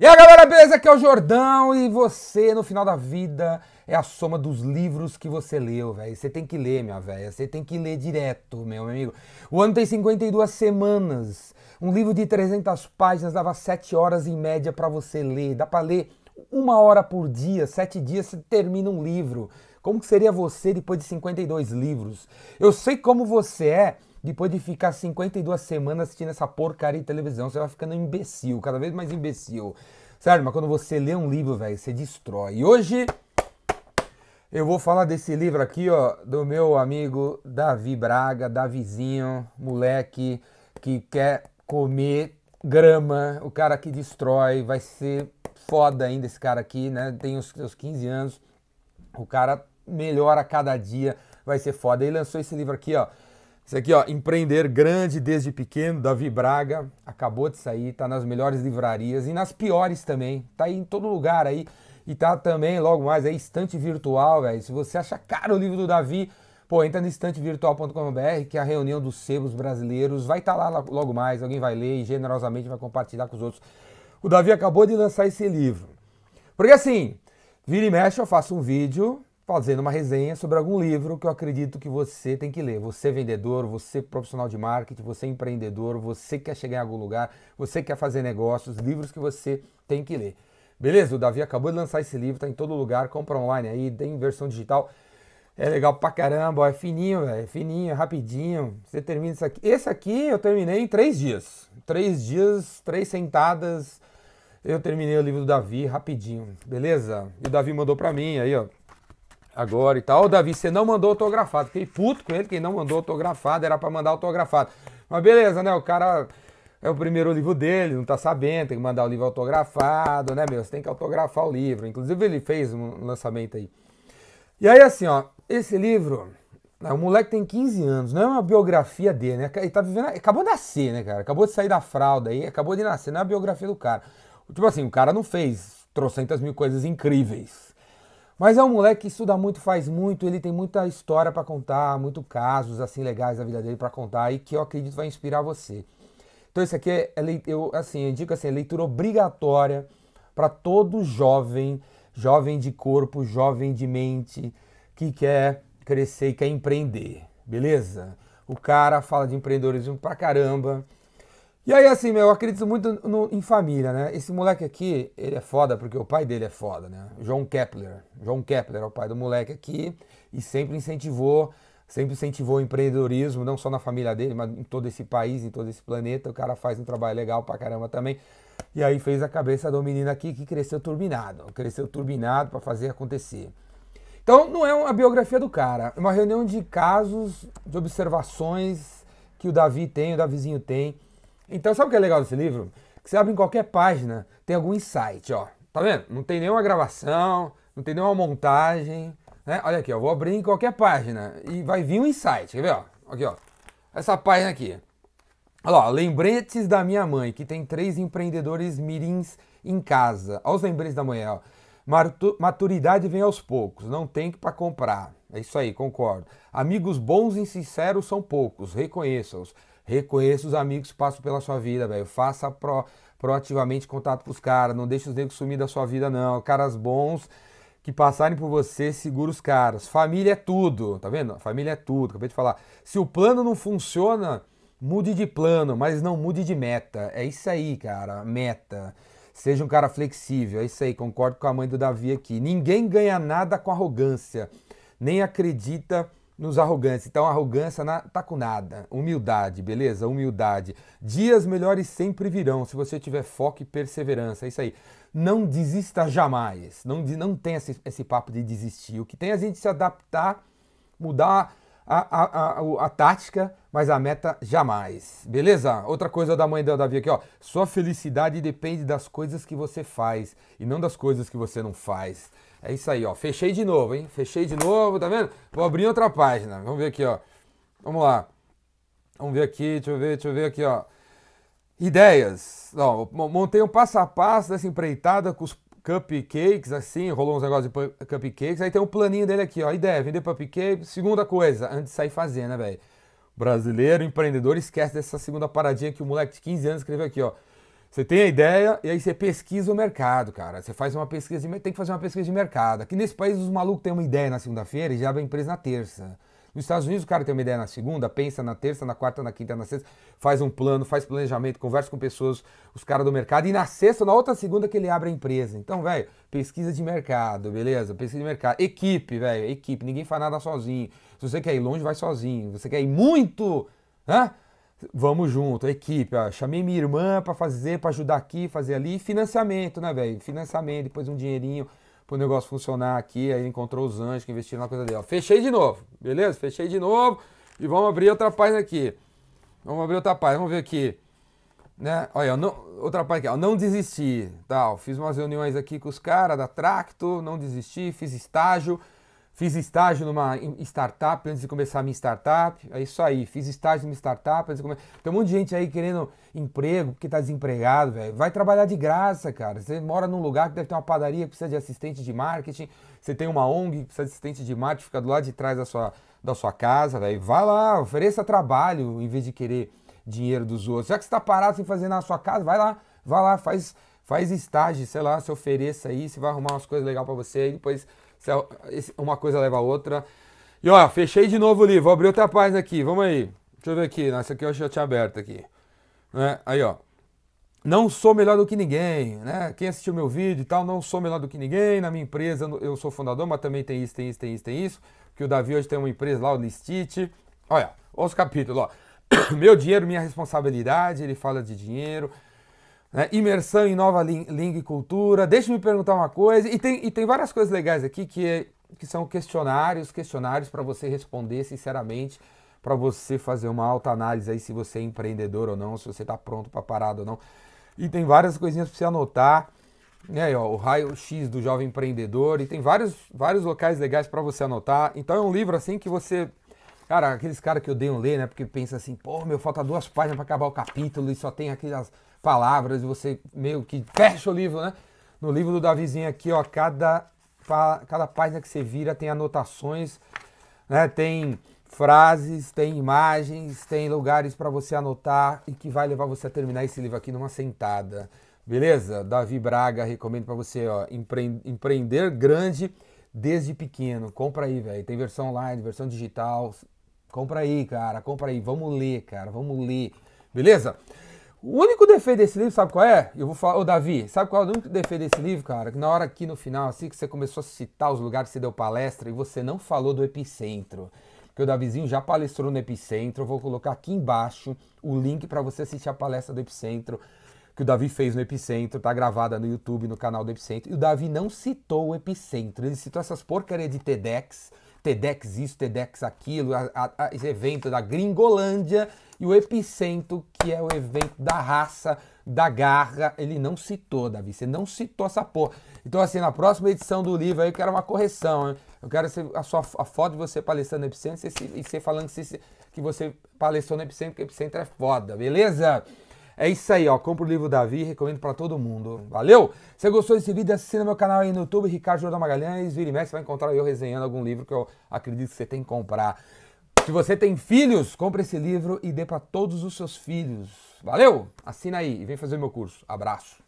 E aí galera, beleza? Aqui é o Jordão e você no final da vida é a soma dos livros que você leu, velho. Você tem que ler, minha velha. Você tem que ler direto, meu amigo. O ano tem 52 semanas. Um livro de 300 páginas dava 7 horas em média para você ler. Dá para ler uma hora por dia, 7 dias você termina um livro. Como que seria você depois de 52 livros? Eu sei como você é depois de ficar 52 semanas assistindo essa porcaria de televisão, você vai ficando imbecil, cada vez mais imbecil. Sério, mas quando você lê um livro, velho, você destrói. E hoje eu vou falar desse livro aqui, ó, do meu amigo Davi Braga, Davizinho, moleque que quer comer grama, o cara que destrói, vai ser foda ainda esse cara aqui, né? Tem os seus 15 anos, o cara melhora a cada dia, vai ser foda. Ele lançou esse livro aqui, ó, isso aqui, ó, Empreender Grande Desde Pequeno, Davi Braga, acabou de sair, tá nas melhores livrarias e nas piores também, tá aí em todo lugar aí. E tá também, logo mais, aí, estante virtual, velho. Se você acha caro o livro do Davi, pô, entra no estantevirtual.com.br, que é a reunião dos sebos brasileiros. Vai estar tá lá logo mais, alguém vai ler e generosamente vai compartilhar com os outros. O Davi acabou de lançar esse livro. Porque assim, vira e mexe, eu faço um vídeo fazendo uma resenha sobre algum livro que eu acredito que você tem que ler. Você é vendedor, você profissional de marketing, você é empreendedor, você quer chegar em algum lugar, você quer fazer negócios, livros que você tem que ler. Beleza? O Davi acabou de lançar esse livro, tá em todo lugar, compra online aí, tem versão digital. É legal pra caramba, é fininho, é fininho, é rapidinho. Você termina isso aqui. Esse aqui eu terminei em três dias. Três dias, três sentadas. Eu terminei o livro do Davi rapidinho, beleza? E o Davi mandou pra mim aí, ó agora e tal. Ô, Davi, você não mandou autografado. Fiquei puto com ele, quem não mandou autografado era para mandar autografado. Mas beleza, né? O cara é o primeiro livro dele, não tá sabendo, tem que mandar o livro autografado, né, meu? Você tem que autografar o livro. Inclusive, ele fez um lançamento aí. E aí, assim, ó, esse livro, né, o moleque tem 15 anos, não é uma biografia dele, né? Ele tá vivendo. Acabou de nascer, né, cara? Acabou de sair da fralda aí, acabou de nascer, não é a biografia do cara. Tipo assim, o cara não fez trocentas mil coisas incríveis mas é um moleque que estuda muito, faz muito, ele tem muita história para contar, muito casos assim legais da vida dele para contar e que eu acredito vai inspirar você. Então isso aqui é, é eu assim, eu indico assim, é leitura obrigatória para todo jovem, jovem de corpo, jovem de mente que quer crescer e quer empreender, beleza? O cara fala de empreendedorismo pra caramba. E aí, assim, meu, eu acredito muito no, em família, né? Esse moleque aqui, ele é foda porque o pai dele é foda, né? João Kepler. João Kepler é o pai do moleque aqui e sempre incentivou, sempre incentivou o empreendedorismo, não só na família dele, mas em todo esse país, em todo esse planeta. O cara faz um trabalho legal pra caramba também. E aí fez a cabeça do menino aqui que cresceu turbinado. Cresceu turbinado para fazer acontecer. Então, não é uma biografia do cara, é uma reunião de casos, de observações que o Davi tem, o Davizinho tem então, sabe o que é legal desse livro? Que você abre em qualquer página, tem algum insight, ó. Tá vendo? Não tem nenhuma gravação, não tem nenhuma montagem, né? Olha aqui, ó, vou abrir em qualquer página e vai vir um insight, quer ver, ó? Aqui, ó. Essa página aqui. Olha lá, lembretes da minha mãe, que tem três empreendedores mirins em casa. Olha os lembretes da manhã, ó. Maturidade vem aos poucos, não tem que para comprar. É isso aí, concordo. Amigos bons e sinceros são poucos, reconheça-os. Reconheça os amigos que passam pela sua vida, velho. Faça pro, proativamente contato com os caras. Não deixe os negros sumir da sua vida, não. Caras bons que passarem por você, segura os caras. Família é tudo, tá vendo? Família é tudo, acabei de falar. Se o plano não funciona, mude de plano, mas não mude de meta. É isso aí, cara, meta. Seja um cara flexível, é isso aí, concordo com a mãe do Davi aqui. Ninguém ganha nada com arrogância, nem acredita nos arrogantes. Então, arrogância na, tá com nada. Humildade, beleza? Humildade. Dias melhores sempre virão, se você tiver foco e perseverança. É isso aí. Não desista jamais. Não, não tem esse, esse papo de desistir. O que tem é a gente se adaptar, mudar a, a, a, a, tática, mas a meta jamais. Beleza? Outra coisa da mãe da Davi aqui, ó. Sua felicidade depende das coisas que você faz e não das coisas que você não faz. É isso aí, ó. Fechei de novo, hein? Fechei de novo, tá vendo? Vou abrir outra página. Vamos ver aqui, ó. Vamos lá. Vamos ver aqui, deixa eu ver, deixa eu ver aqui, ó. Ideias. Ó, montei um passo a passo dessa empreitada com os cupcakes, assim, rolou uns negócios de cupcakes. Aí tem um planinho dele aqui, ó. Ideia, vender cupcake. Segunda coisa, antes de sair fazendo, né, velho? Brasileiro, empreendedor, esquece dessa segunda paradinha que o moleque de 15 anos escreveu aqui, ó. Você tem a ideia e aí você pesquisa o mercado, cara. Você faz uma pesquisa, de, tem que fazer uma pesquisa de mercado. Aqui nesse país os malucos têm uma ideia na segunda-feira e já abrem empresa na terça. Nos Estados Unidos o cara tem uma ideia na segunda, pensa na terça, na quarta, na quinta, na sexta, faz um plano, faz planejamento, conversa com pessoas, os caras do mercado e na sexta, na outra segunda que ele abre a empresa. Então, velho, pesquisa de mercado, beleza? Pesquisa de mercado. Equipe, velho, equipe. Ninguém faz nada sozinho. Se você quer ir longe, vai sozinho. Se você quer ir muito, né? Vamos junto, equipe. Ó. Chamei minha irmã para fazer, para ajudar aqui, fazer ali. Financiamento, né, velho? Financiamento, depois um dinheirinho pro negócio funcionar aqui. Aí encontrou os anjos que investiram na coisa dele. Fechei de novo, beleza? Fechei de novo. E vamos abrir outra página aqui. Vamos abrir outra página, vamos ver aqui. Né? Olha, não, outra página aqui, ó. Não desisti. Tal. Fiz umas reuniões aqui com os caras da Tracto, não desisti, fiz estágio. Fiz estágio numa startup antes de começar a minha startup. É isso aí, fiz estágio numa startup antes de começar. Tem um monte de gente aí querendo emprego, porque tá desempregado, velho. Vai trabalhar de graça, cara. Você mora num lugar que deve ter uma padaria que precisa de assistente de marketing. Você tem uma ONG que precisa de assistente de marketing, fica do lado de trás da sua, da sua casa, velho. Vai lá, ofereça trabalho em vez de querer dinheiro dos outros. Já que você tá parado sem fazer na sua casa, vai lá, vai lá, faz, faz estágio, sei lá, se ofereça aí, você vai arrumar umas coisas legais para você aí, depois uma coisa leva a outra. E ó, fechei de novo o livro. Vou abrir outra página aqui. Vamos aí. Deixa eu ver aqui. Essa aqui eu já tinha aberto aqui. Né? Aí, ó. Não sou melhor do que ninguém, né? Quem assistiu meu vídeo e tal, não sou melhor do que ninguém. Na minha empresa eu sou fundador, mas também tem isso, tem isso, tem isso, tem isso. Que o Davi hoje tem uma empresa lá, o Listite. Olha, olha os capítulos, ó. Meu dinheiro, minha responsabilidade. Ele fala de dinheiro. Né? Imersão em nova língua e cultura. Deixa eu me perguntar uma coisa. E tem, e tem várias coisas legais aqui que, que são questionários, questionários para você responder sinceramente, para você fazer uma alta análise aí se você é empreendedor ou não, se você está pronto para parado ou não. E tem várias coisinhas para você anotar. Né, ó, o raio-x do jovem empreendedor. E tem vários, vários locais legais para você anotar. Então é um livro assim que você Cara, aqueles caras que odeiam ler, né? Porque pensa assim, pô, meu, falta duas páginas para acabar o capítulo e só tem aquelas palavras você meio que fecha o livro, né? No livro do Davizinho aqui, ó, cada, cada página que você vira tem anotações, né? Tem frases, tem imagens, tem lugares para você anotar e que vai levar você a terminar esse livro aqui numa sentada. Beleza? Davi Braga, recomendo para você, ó, empreender grande desde pequeno. Compra aí, velho. Tem versão online, versão digital, Compra aí, cara, compra aí. Vamos ler, cara, vamos ler. Beleza? O único defeito desse livro, sabe qual é? Eu vou falar, ô Davi, sabe qual é o único defeito desse livro, cara? Na hora aqui no final, assim que você começou a citar os lugares que você deu palestra e você não falou do Epicentro. Porque o Davizinho já palestrou no Epicentro. Eu vou colocar aqui embaixo o link para você assistir a palestra do Epicentro que o Davi fez no Epicentro, tá gravada no YouTube, no canal do Epicentro. E o Davi não citou o Epicentro, ele citou essas porcarias de TEDx TEDx isso, TEDx aquilo, a, a, a, esse evento da Gringolândia e o Epicentro, que é o evento da raça, da garra, ele não citou, Davi, você não citou essa porra. Então, assim, na próxima edição do livro aí eu quero uma correção, hein? eu quero a, sua, a foto de você palestrando no Epicentro e você falando que, que você palestrou no Epicentro, porque Epicentro é foda, beleza? É isso aí, ó. Compra o livro Davi, recomendo para todo mundo. Valeu? Se gostou desse vídeo, assina meu canal aí no YouTube, Ricardo Jordão Magalhães. Vira e mexe, você vai encontrar eu resenhando algum livro que eu acredito que você tem que comprar. Se você tem filhos, compre esse livro e dê para todos os seus filhos. Valeu? Assina aí e vem fazer meu curso. Abraço.